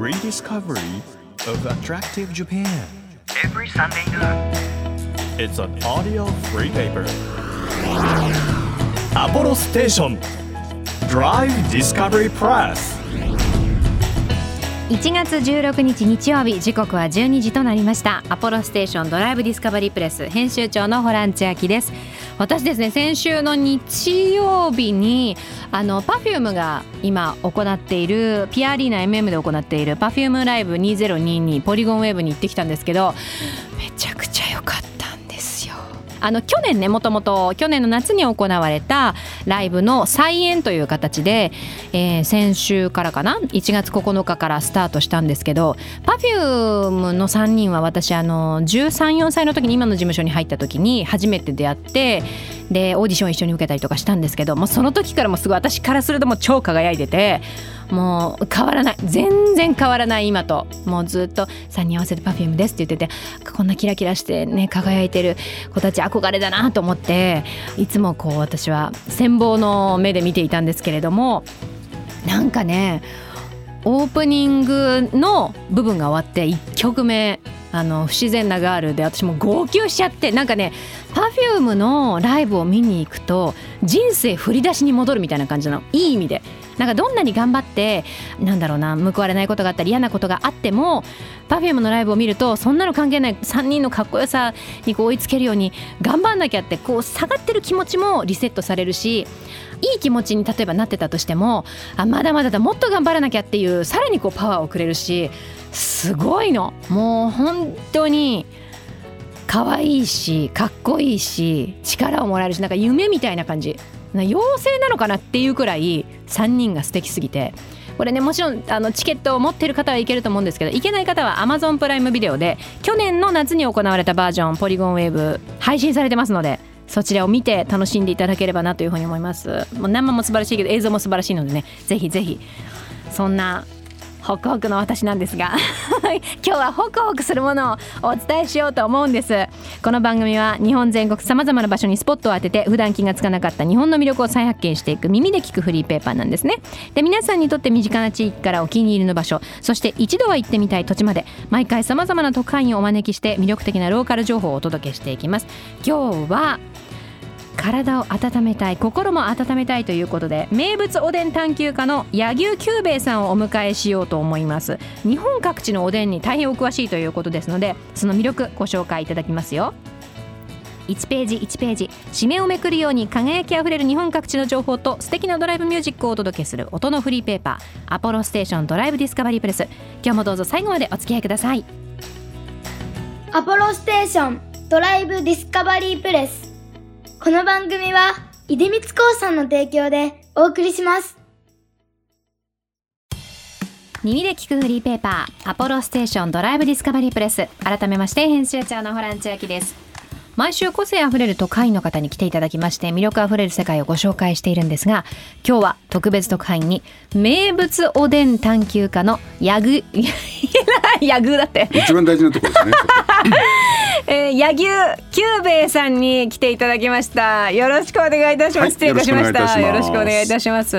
rediscovery of attractive Japan. every Sunday noon. It's an audio free paper. Apollo Station Drive Discovery Press. 1月16日日曜日時刻は12時となりましたアポロステーションドライブディスカバリープレス編集長のホラン千秋です私ですね先週の日曜日にあの Perfume が今行っているピアリーナ MM で行っている Perfume ライブ2022ポリゴンウェーブに行ってきたんですけどあの去年ねもともと去年の夏に行われたライブの再演という形で、えー先週からかな？1月9日からスタートしたんですけど Perfume の3人は私あの134歳の時に今の事務所に入った時に初めて出会ってでオーディション一緒に受けたりとかしたんですけどもうその時からもすごい私からするともう超輝いててもう変わらない。全然変わらない今と。もうずっと3人合わせて Perfume ですって言ってて。こんなキラキラしてね輝いてる子たち憧れだなと思って。いつもこう私は羨望の目で見ていたんですけれども。なんかねオープニングの部分が終わって1曲目あの不自然なガールで私も号泣しちゃってなんかね Perfume のライブを見に行くと人生振り出しに戻るみたいな感じなの。いい意味で。なんかどんなに頑張ってなんだろうな報われないことがあったり嫌なことがあっても Perfume のライブを見るとそんなの関係ない3人のかっこよさにこう追いつけるように頑張んなきゃってこう下がってる気持ちもリセットされるしいい気持ちに例えばなってたとしてもあまだまだだもっと頑張らなきゃっていうさらにこうパワーをくれるしすごいの。もう本当に可愛いしかっこいいし力をもらえるしなんか夢みたいな感じ。妖精なのかなっていうくらい3人が素敵すぎて。これねもちろんあのチケットを持ってる方はいけると思うんですけどいけない方は Amazon プライムビデオで去年の夏に行われたバージョンポリゴンウェーブ配信されてますのでそちらを見て楽しんでいただければなというふうに思います。もう生も素晴らしいけど映像も素晴らしいのでねぜひぜひ。そんなホクホクの私なんですが 今日はホクホクするものをお伝えしようと思うんです。この番組は日本全国さまざまな場所にスポットを当てて普段気がつかなかった日本の魅力を再発見していく耳で聞くフリーペーパーなんですね。で皆さんにとって身近な地域からお気に入りの場所そして一度は行ってみたい土地まで毎回さまざまな特派員をお招きして魅力的なローカル情報をお届けしていきます。今日は体を温めたい心も温めたいということで名物おでん探求家の柳生久兵衛さんをお迎えしようと思います。日本各地のおでんに大変お詳しいということですのでその魅力ご紹介いただきますよ。1ページ1ページ締めをめくるように輝きあふれる日本各地の情報と素敵なドライブミュージックをお届けする音のフリーペーパーアポロステーションドライブディスカバリープレス。今日もどうぞ最後までお付き合いください。アポロステーションドライブディスカバリープレス。この番組は出光興産の提供でお送りします。耳で聞くフリーペーパーアポロステーションドライブディスカバリープレス。改めまして編集長のホラン千秋です。毎週個性あふれる都会の方に来ていただきまして魅力あふれる世界をご紹介しているんですが今日は特別特派員に名物おでん探求家のヤグ ヤグだって一番大事なところですね。えー、柳生久兵衛さんに来ていただきました。よろしくお願いいたします。はい失礼いたしました。よよろしくお願いいたします。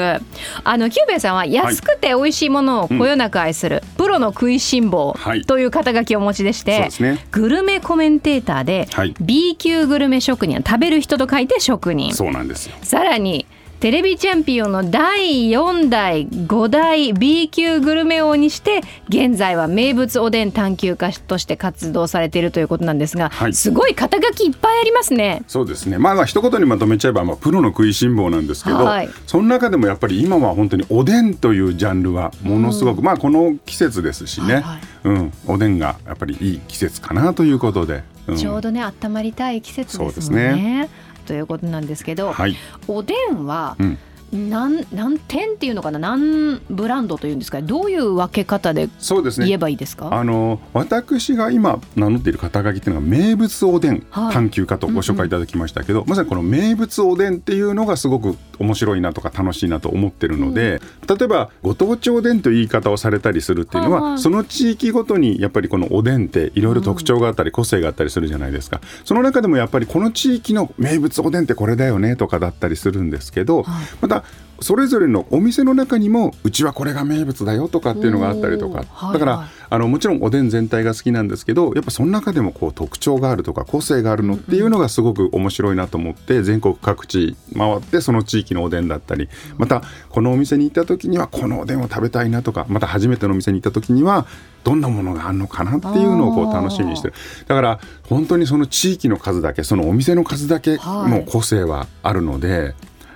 あの久兵衛さんは安くて美味しいものをこよなく愛する、プロの食いしん坊はいという肩書きをお持ちでして、そうですねグルメコメンテーターで、はい B 級グルメ職人食べる人と書いて職人。そうなんですよ。さらにテレビチャンピオンの第4代5代 B 級グルメ王にして現在は名物おでん探求家として活動されているということなんですが、はいすごい肩書きいっぱいありますね。そうですね。まあまあ一言にまとめちゃえばまあプロの食いしん坊なんですけど、はいその中でもやっぱり今は本当におでんというジャンルはものすごく、まあこの季節ですしね、はいはいうん、おでんがやっぱりいい季節かなということで、うんちょうどね温まりたい季節ですもんね。ね。ということなんですけど、はい、おでんはうん、何何点っていうのかな？何ブランドというんですかどういう分け方でそうですね。言えばいいですか、あの私が今名乗っている肩書きっていうのが名物おでんはい。探求家とご紹介いただきましたけど、まさにこの名物おでんっていうのがすごく面白いなとか楽しいなと思ってるので、例えばご当地おでんという言い方をされたりするっていうのは、はいはい。その地域ごとにやっぱりこのおでんっていろいろ特徴があったり個性があったりするじゃないですか、その中でもやっぱりこの地域の名物おでんってこれだよねとかだったりするんですけど、はい。またそれぞれのお店の中にもうちはこれが名物だよとかっていうのがあったりとか、だから、はい。あのもちろんおでん全体が好きなんですけどやっぱその中でもこう特徴があるとか個性があるのっていうのがすごく面白いなと思って全国各地回ってその地域のおでんだったり。またこのお店に行った時にはこのおでんを食べたいなとかまた初めてのお店に行った時にはどんなものがあるのかなっていうのをこう楽しみにしてる。だから本当にその地域の数だけそのお店の数だけの個性はあるので。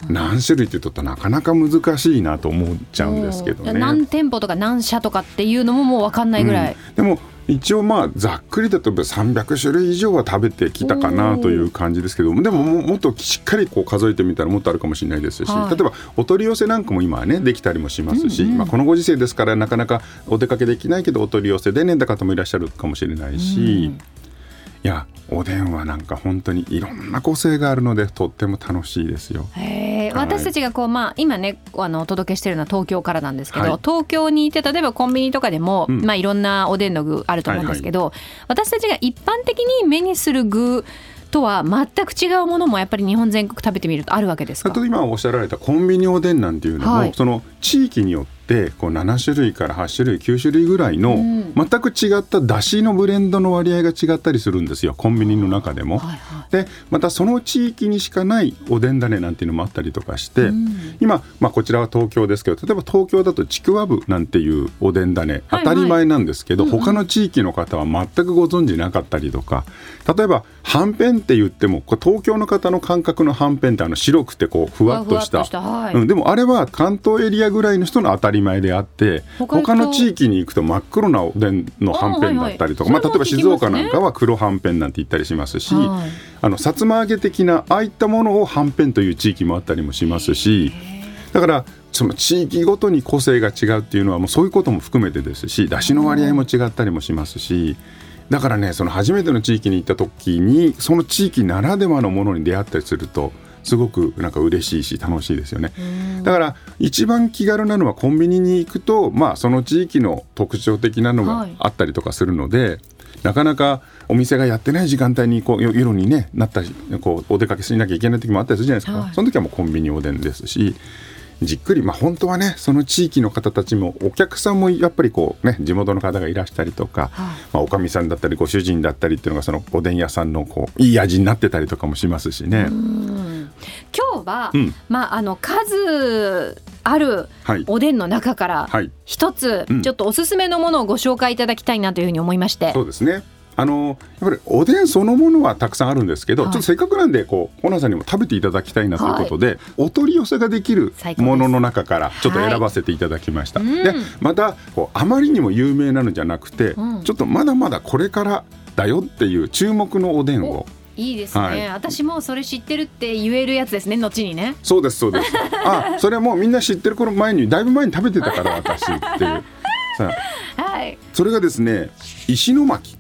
何種類って言うとなかなか難しいなと思っちゃうんですけどね。何店舗とか何社とかっていうのももう分かんないぐらい、うん。でも一応まあざっくりだと300種類以上は食べてきたかなという感じですけどでもももっとしっかりこう数えてみたらもっとあるかもしれないですし、はい。例えばお取り寄せなんかも今はねできたりもしますし、まあ、このご時世ですからなかなかお出かけできないけどお取り寄せでねだ方もいらっしゃるかもしれないし、いやおでんはなんか本当にいろんな個性があるのでとっても楽しいですよ。へー。はい私たちがこう、まあ、今ねあのお届けしてるのは東京からなんですけど、はい。東京にいて例えばコンビニとかでも、うん。まあ、いろんなおでんの具あると思うんですけど、私たちが一般的に目にする具とは全く違うものもやっぱり日本全国食べてみるとあるわけですか？今おっしゃられたコンビニおでんなんていうのも、はい。その地域によってこう7種類から8種類9種類ぐらいのうん。全く違っただしのブレンドの割合が違ったりするんですよコンビニの中でも。はいはいでまたその地域にしかないおでん種なんていうのもあったりとかして、うん。今、まあ、こちらは東京ですけど例えば東京だとちくわぶなんていうおでん種当たり前なんですけど、うんうん。他の地域の方は全くご存知なかったりとか例えばはんぺんって言っても東京の方の感覚のはんぺんってあの白くてこうふわっとした。はい。うん、でもあれは関東エリアぐらいの人の当たり前であって他の地域に行くと真っ黒なおでんのはんぺんだったりとか、あはいはい。まあ、例えば静岡なんかは黒はんぺんなんて言ったりしますし、はいあのさつま揚げ的なああいったものをはんぺんという地域もあったりもしますしだからその地域ごとに個性が違うっていうのはもうそういうことも含めてですし出汁の割合も違ったりもしますし。だからねその初めての地域に行った時にその地域ならではのものに出会ったりするとすごくなんか嬉しいし楽しいですよね。だから一番気軽なのはコンビニに行くとまあその地域の特徴的なのがはいあったりとかするので、なかなかお店がやってない時間帯にこうよ夜にねなったりこうお出かけしなきゃいけない時もあったりするじゃないですか、はい。その時はもうコンビニおでんですしじっくりまあ本当はねその地域の方たちもお客さんもやっぱりこうね地元の方がいらしたりとか、まあ、おかみさんだったりご主人だったりっていうのがそのおでん屋さんのこういい味になってたりとかもしますしね。今日は、うん。まあ、あの数あるはい。おでんの中からはい。一つ、うん。ちょっとおすすめのものをご紹介いただきたいなというふうに思いまして。そうですね。あのやっぱりおでんそのものはたくさんあるんですけど、はい。ちょっとせっかくなんでこうホナさんにも食べていただきたいなということで、お取り寄せができるものの中からちょっと選ばせていただきました。はい。でうん。またこうあまりにも有名なのじゃなくて、うん。ちょっとまだまだこれからだよっていう注目のおでんを。いいですね、はい。私もそれ知ってるって言えるやつですね後にね。そうですそうです。あそれはもうみんな知ってる頃前にだいぶ前に食べてたから私っていう。さあ。はい。それがですね石巻。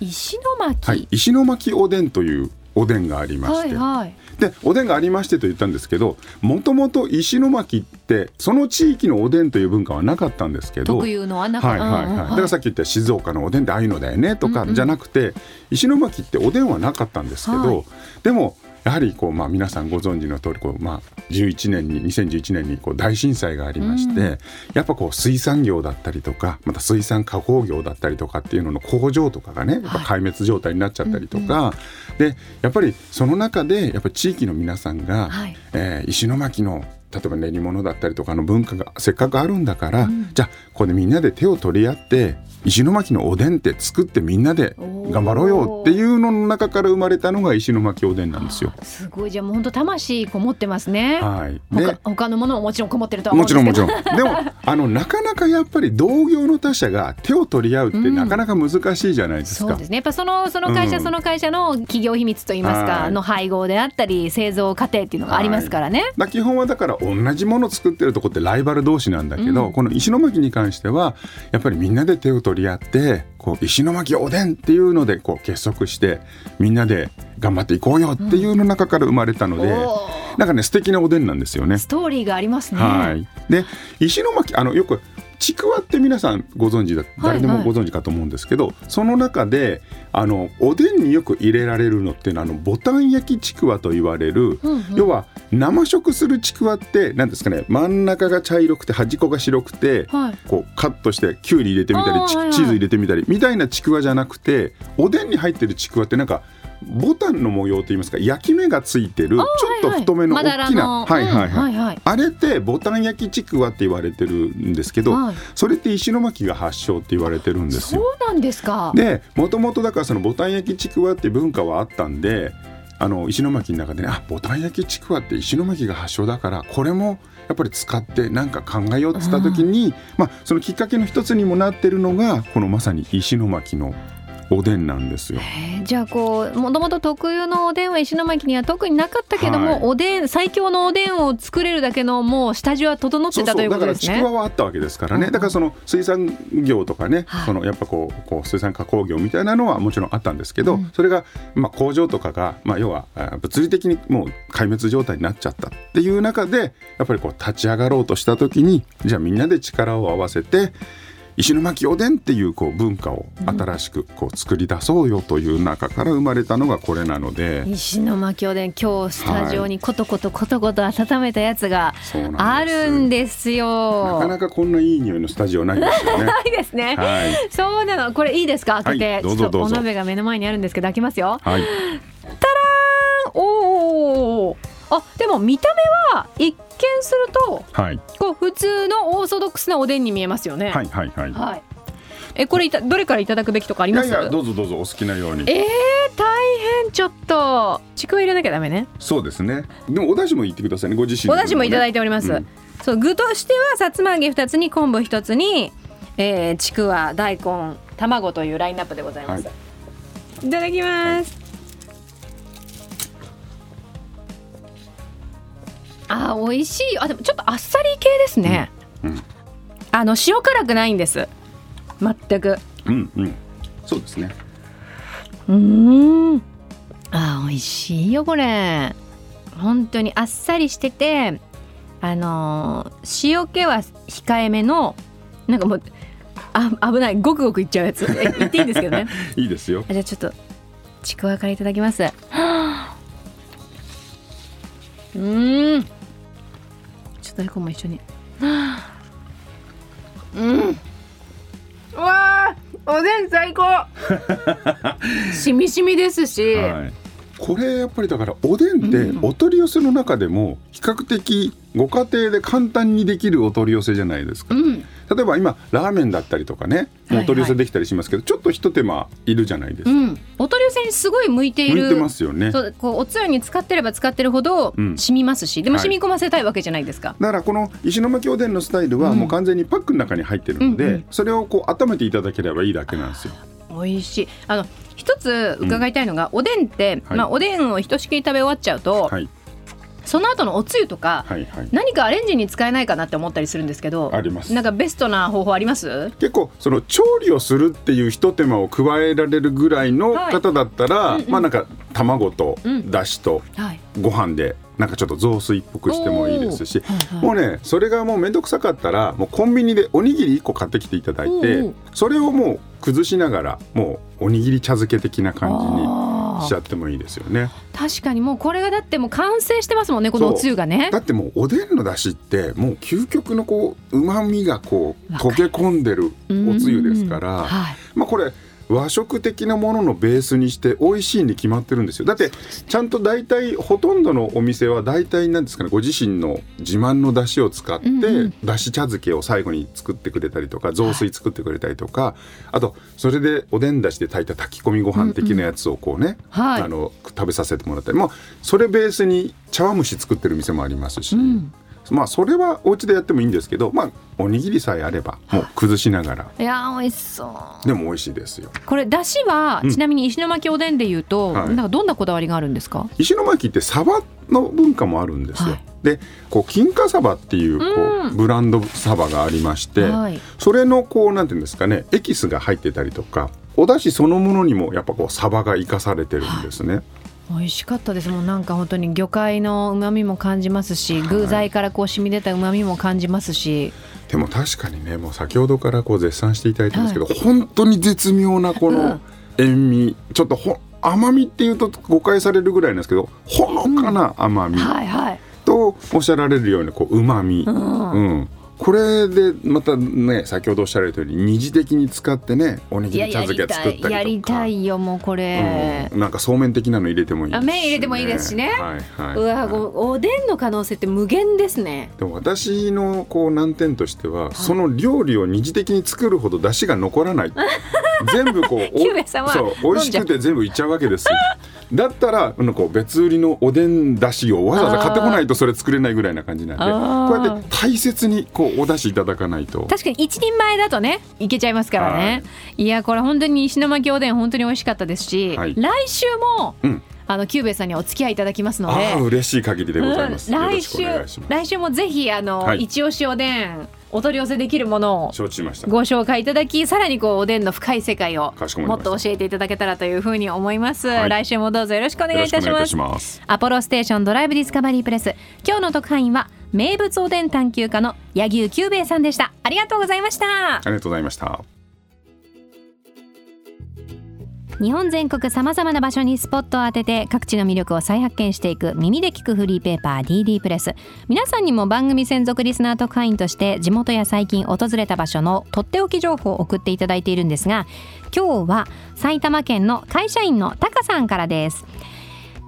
石巻？はい。石巻おでんというおでんがありましはて、いはい。でおでんがありましてと言ったんですけどもともと石巻ってその地域のおでんという文化はなかったんですけど。特有のはなかはいはいはい、だからさっき言った静岡のおでんってああいうのだよねとかうんうんじゃなくて、石巻っておでんはなかったんですけど、はい。でもやはりこう、まあ、皆さんご存知の通りこう、まあ、11年に2011年にこう大震災がありまして、うん。やっぱこう水産業だったりとかまた水産加工業だったりとかっていうのの工場とかがねやっぱ壊滅状態になっちゃったりとか、でやっぱりその中でやっぱり地域の皆さんが、はい。えー石巻の例えば練り物だったりとかの文化がせっかくあるんだから、うん。じゃあここでみんなで手を取り合って石巻のおでんって作ってみんなで頑張ろうよっていうのの中から生まれたのが石巻おでんなんですよ。すごい。じゃあもう本当魂こもってますね、はい、他で他のものももちろんこもってるとは思うんもちですけど。ろんもちろん。でもあのなかなかやっぱり同業の他社が手を取り合うってうんなかなか難しいじゃないですか。そうですね。やっぱそのその会社、うん。その会社の企業秘密といいますか、はい。の配合であったり製造過程っていうのがありますからね、だ基本はだから同じものを作ってるとこってライバル同士なんだけど、うん。この石巻に関してはやっぱりみんなで手を取り合ってこう石巻おでんっていうのでこう結束してみんなで頑張っていこうよっていうの中から生まれたので、おなんかね素敵なおでんなんですよね。ストーリーがありますね、はい、で石巻あのよくちくわって皆さんご存知だはい誰でもご存知かと思うんですけど、その中であのおでんによく入れられるのっていうのはあのボタン焼きちくわと言われる、うんうん。要は生食するちくわって何ですかね真ん中が茶色くて端っこが白くて、はい。こうカットしてきゅうり入れてみたりチーズ入れてみたりみたいなちくわじゃなくておでんに入ってるちくわってなんかボタンの模様といいますか焼き目がついてるちょっと太めの大きな、の。はいはいはい、あれってボタン焼きちくわって言われてるんですけど、はい。それって石巻が発祥って言われてるんですそうよ。なんですか。でもともとだからそのボタン焼きちくわって文化はあったんであの石巻の中でねあボタン焼きちくわって石巻が発祥だからこれもやっぱり使ってなんか考えようって言った時に、まあ、そのきっかけの一つにもなってるのがこのまさに石巻のおでんなんですよ。えー。じゃあこうもともと特有のおでんは石巻には特になかったけども、はい。おでん最強のおでんを作れるだけのもう下地は整ってたというこだからとですね。ちくわはあったわけですからね、うん。だからその水産業とかね、はい。そのやっぱこうこう水産加工業みたいなのはもちろんあったんですけど、うん。それが、まあ、工場とかが、まあ、要はあ物理的にもう壊滅状態になっちゃったっていう中でやっぱりこう立ち上がろうとした時にじゃあみんなで力を合わせて石巻おでんっていうこう文化を新しくこう作り出そうよという中から生まれたのがこれなので、石巻おでん今日スタジオにコトコトコトコト温めたやつがあるんですよ。なかなかこんないい匂いのスタジオないですよね。ないですね。はい、そうなのこれいいですか？開けて、はいどうぞちょっとどうぞお鍋が目の前にあるんですけど開きますよ。はいおお。あでも見た目は一見するとはいこう普通のオーソドックスなおでんに見えますよね。はいはいはい。はい。えこれいたどれからいただくべきとかあります？いやいやどうぞどうぞお好きなように。えー、大変ちょっとちくわ入れなきゃダメね。そうですね。でもお出汁も言ってくださいねご自身の分お出汁もいただいて。ております。うんそう具としてはさつま揚げ2つに昆布1つに、えー、ちくわ大根卵というラインナップでございます。、はいただきます。あー美味しいあでもちょっとあっさり系ですね。うんうんあの塩辛くないんです。全く。うんうん。そうですね。うーん。あー美味しいよこれ。本当にあっさりしてて、あのー塩気は控えめのなんかもうあ危ないごくごくいっちゃうやつ。え言っていいんですけどね。いいですよ。あじゃあちょっとちくわからいただきます。は あうーん。ちょっと大根も一緒に。はあうん。うわあ、おでん最高。しみしみですし。はい。これやっぱりだからおでんってうんお取り寄せの中でも比較的ご家庭で簡単にできるお取り寄せじゃないですか。うん。例えば今ラーメンだったりとかね、もうお取り寄せできたりしますけど、ちょっと一手間いるじゃないですか。うん。お取り寄せにすごい向いている。向いてますよね。そうこうおつゆに使ってれば使ってるほどうん染みますし、でもはい染み込ませたいわけじゃないですか。だからこの石巻おでんのスタイルはうんもう完全にパックの中に入ってるので、うんうんそれをこう温めていただければいいだけなんですよ。美味しい。あの一つ伺いたいのが、おでんって、はいまあおでんをひとしきり食べ終わっちゃうと、はいその後のおつゆとか、はいはい。何かアレンジに使えないかなって思ったりするんですけど、あります。なんかベストな方法あります？結構その調理をするっていうひと手間を加えられるぐらいの方だったら、はいうんうん。まあなんか卵とうん。だしとはい。ご飯でなんかちょっと雑炊っぽくしてもいいですし、もうねそれがもう面倒くさかったらもうコンビニでおにぎり1個買ってきていただいて、それをもう崩しながらもうおにぎり茶漬け的な感じにしちゃってもいいですよね。確かにもうこれがだってもう完成してますもんねこのおつゆがねだ。ってもうおでんの出汁ってもう究極のこう旨味がこう溶け込んでるおつゆですから、うんはい。まあこれ和食的なもののベースにして美味しいに決まってるんですよ。だってちゃんと大体ほとんどのお店は大体なんですかねご自身の自慢の出汁を使って、うんうん。だし茶漬けを最後に作ってくれたりとか雑炊作ってくれたりとか、あとそれでおでんだしで炊いた炊き込みご飯的なやつをこうね、はい。あの食べさせてもらったり。もうそれベースに茶碗蒸し作ってる店もありますし、うんまあそれはお家でやってもいいんですけどまあおにぎりさえあればもう崩しながらいやー美味しそう。でも美味しいですよ。これだしは、うんちなみに石巻おでんで言うと、はいなんかどんなこだわりがあるんですか？石巻ってサバの文化もあるんですよ。はいでこう金華サバっていうこう、うんブランドサバがありまして、はい。それのこうなんていうんですかねエキスが入ってたりとかお出汁そのものにもやっぱこうサバが生かされてるんですね。美味しかったです。もんなんか本当に魚介の旨味も感じますし、具材からこう染み出た旨味も感じますし。でも確かにねもう先ほどからこう絶賛していただいてますけど、本当に絶妙なこの塩味、ちょっとほ甘みっていうと誤解されるぐらいなんですけどほのかな甘みはいはい。とおっしゃられるようにこう旨味、うんこれでまたね先ほどおっしゃられたように二次的に使ってねおにぎり茶漬け作ったりとか。やりたいよもうこれ、うん、なんかそうめん的なの入れてもいいし。あ麺入れてもいいですしね。はいはい、うわおでんの可能性って無限ですね。でも私のこう難点としては、その料理を二次的に作るほど出汁が残らない。全部こうお そう美味しくて全部いっちゃうわけですよだったらあのこう別売りのおでんだしをわざわざ買ってこないとそれ作れないぐらいな感じなんでこうやって大切にこうお出汁いただかないと。確かに一人前だとねいけちゃいますからね、い、やこれ本当に石巻おでん本当に美味しかったですし、はい。来週も、うん。あのキューベイさんにお付き合いいただきますので。ああ嬉しい限りでございます、来週来週もぜひあの、はい。一押しおでんお取り寄せできるものを承知しました。ご紹介いただきさらにこうおでんの深い世界をもっと教えていただけたらというふうに思います、はい。来週もどうぞよろしくお願いいたしよろますしくお願いいたします。 apollostation Drive Discovery PRESS今日の特派員は名物おでん探求家の柳生久兵衛さんでした。ありがとうございました。ありがとうございました日本全国さまざまな場所にスポットを当てて各地の魅力を再発見していく耳で聞くフリーペーパー DD プレス。皆さんにも番組専属リスナー特派員として地元や最近訪れた場所のとっておき情報を送っていただいているんですが今日は埼玉県の会社員のタカさんからです。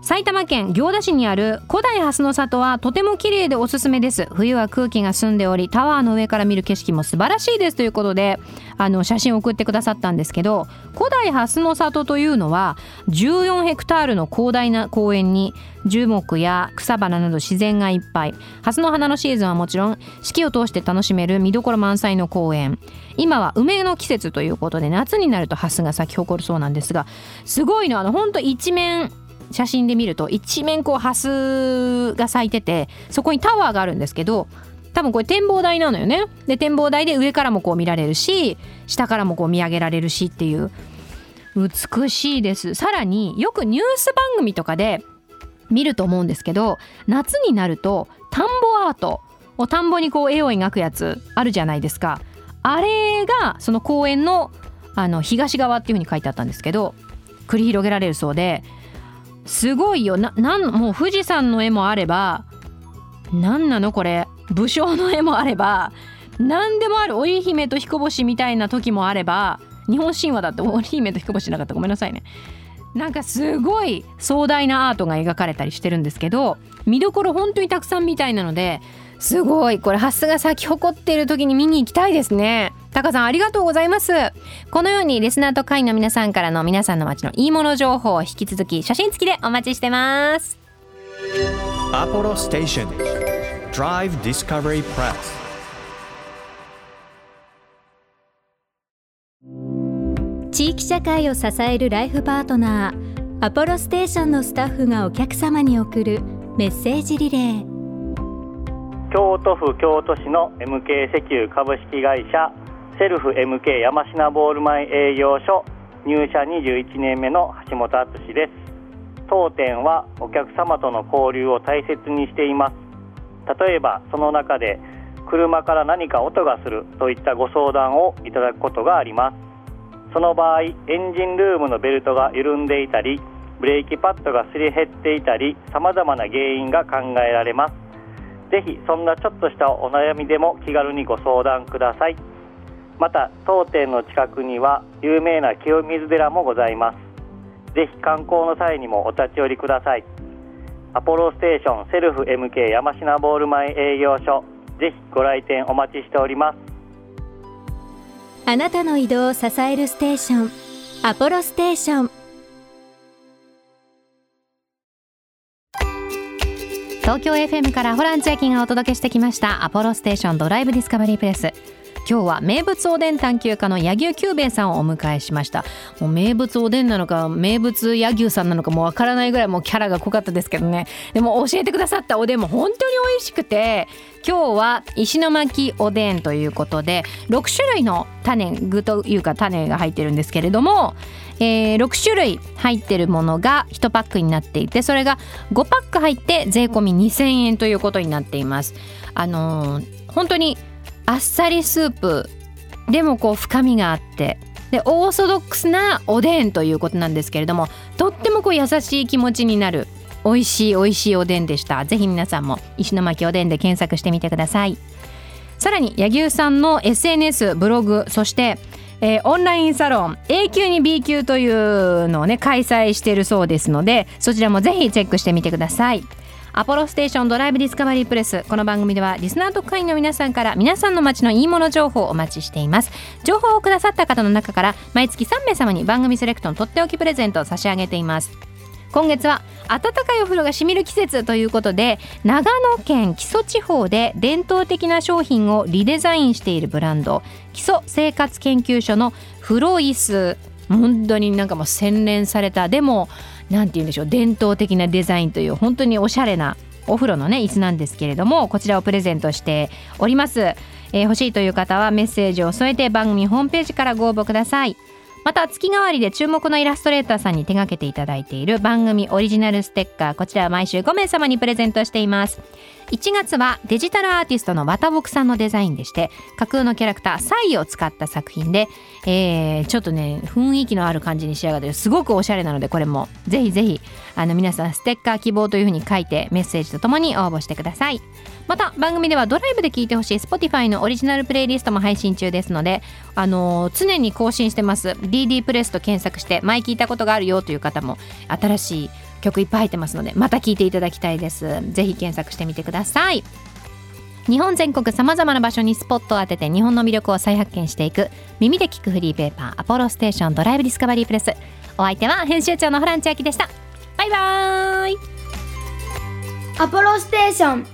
埼玉県行田市にある古代蓮の里はとても綺麗でおすすめです。冬は空気が澄んでおりタワーの上から見る景色も素晴らしいですということであの写真を送ってくださったんですけど古代蓮の里というのは14ヘクタールの広大な公園に樹木や草花など自然がいっぱい。蓮の花のシーズンはもちろん四季を通して楽しめる見どころ満載の公園。今は梅の季節ということで夏になると蓮が咲き誇るそうなんですがすごいのあの本当一面写真で見ると一面こうハスが咲いててそこにタワーがあるんですけど多分これ展望台なのよね。で展望台で上からもこう見られるし下からもこう見上げられるしっていう。美しいです。さらによくニュース番組とかで見ると思うんですけど夏になると田んぼアートお田んぼにこう絵を描くやつあるじゃないですか。あれがその公園のあの東側っていうふうに書いてあったんですけど繰り広げられるそうですごいよ。ななんもう富士山の絵もあれば何なのこれ？武将の絵もあれば何でもある織姫と彦星みたいな時もあれば日本神話だって織姫と彦星なかった。ごめんなさいね。なんかすごい壮大なアートが描かれたりしてるんですけど見どころ本当にたくさんみたいなのですごいこれハスが咲き誇っている時に見に行きたいですね。タカさんありがとうございます。このようにリスナーと会員の皆さんからの皆さんの街のいいもの情報を引き続き写真付きでお待ちしてます。Apollo Station. Drive Discovery Press. 地域社会を支えるライフパートナーアポロステーションのスタッフがお客様に送るメッセージリレー。京都府京都市の MK 石油株式会社セルフ MK 山科ボール前営業所入社21年目の橋本敦です。当店はお客様との交流を大切にしています。例えばその中で車から何か音がするといったご相談をいただくことがあります。その場合エンジンルームのベルトが緩んでいたりブレーキパッドがすり減っていたり様々な原因が考えられます。ぜひそんなちょっとしたお悩みでも気軽にご相談ください。また当店の近くには有名な清水寺もございます。ぜひ観光の際にもお立ち寄りください。アポロステーションセルフ MK 山科ボール前営業所。ぜひご来店お待ちしております。あなたの移動を支えるステーション。アポロステーション。東京 FM からホラン千秋がお届けしてきました。アポロステーションドライブディスカバリープレス。今日は名物おでん探求家の柳生久兵衛さんをお迎えしましたもう名物おでんなのか名物柳生さんなのかもわからないぐらいもうキャラが濃かったですけどねでも教えてくださったおでんも本当に美味しくて今日は石巻おでんということで6種類の種具というか種が入ってるんですけれども、えー6種類入ってるものが1パックになっていてそれが5パック入って税込み2000円ということになっています。あのー本当にあっさりスープ。でもこう深みがあって。でオーソドックスなおでんということなんですけれどもとってもこう優しい気持ちになる。美味しい美味しいおでんでした。ぜひ皆さんも石巻おでんで検索してみてください。さらに柳生さんの SNS ブログそしてえーオンラインサロン A 級に B 級というのをね開催しているそうですのでそちらもぜひチェックしてみてください。アポロステーションドライブディスカバリープレス。この番組ではリスナー特会員の皆さんから皆さんの街のいいもの情報をお待ちしています。情報をくださった方の中から毎月3名様に番組セレクトのとっておきプレゼントを差し上げています。今月は暖かいお風呂がしみる季節ということで長野県木曽地方で伝統的な商品をリデザインしているブランド基礎生活研究所のフロイス。本当になんかもう洗練された。でもなんて言うんでしょう伝統的なデザインという本当におしゃれなお風呂のね椅子なんですけれどもこちらをプレゼントしております、えー欲しいという方はメッセージを添えて番組ホームページからご応募ください。また月替わりで注目のイラストレーターさんに手掛けていただいている番組オリジナルステッカーこちらは毎週5名様にプレゼントしています。1月はデジタルアーティストの綿木さんのデザインでして架空のキャラクターサイを使った作品で、えーちょっとね雰囲気のある感じに仕上がってる。すごくおしゃれなのでこれもぜひぜひあの皆さんステッカー希望というふうに書いてメッセージとともに応募してください。また番組ではドライブで聴いてほしい Spotify のオリジナルプレイリストも配信中ですので、あのー常に更新してます。DD プレスと検索して前聞いたことがあるよという方も新しい曲いっぱい入ってますのでまた聴いていただきたいです。ぜひ検索してみてください。日本全国さまざまな場所にスポットを当てて日本の魅力を再発見していく耳で聞くフリーペーパーアポロステーションドライブディスカバリープレス。お相手は編集長のホラン千秋でした。バイバーイ。アポロステーション。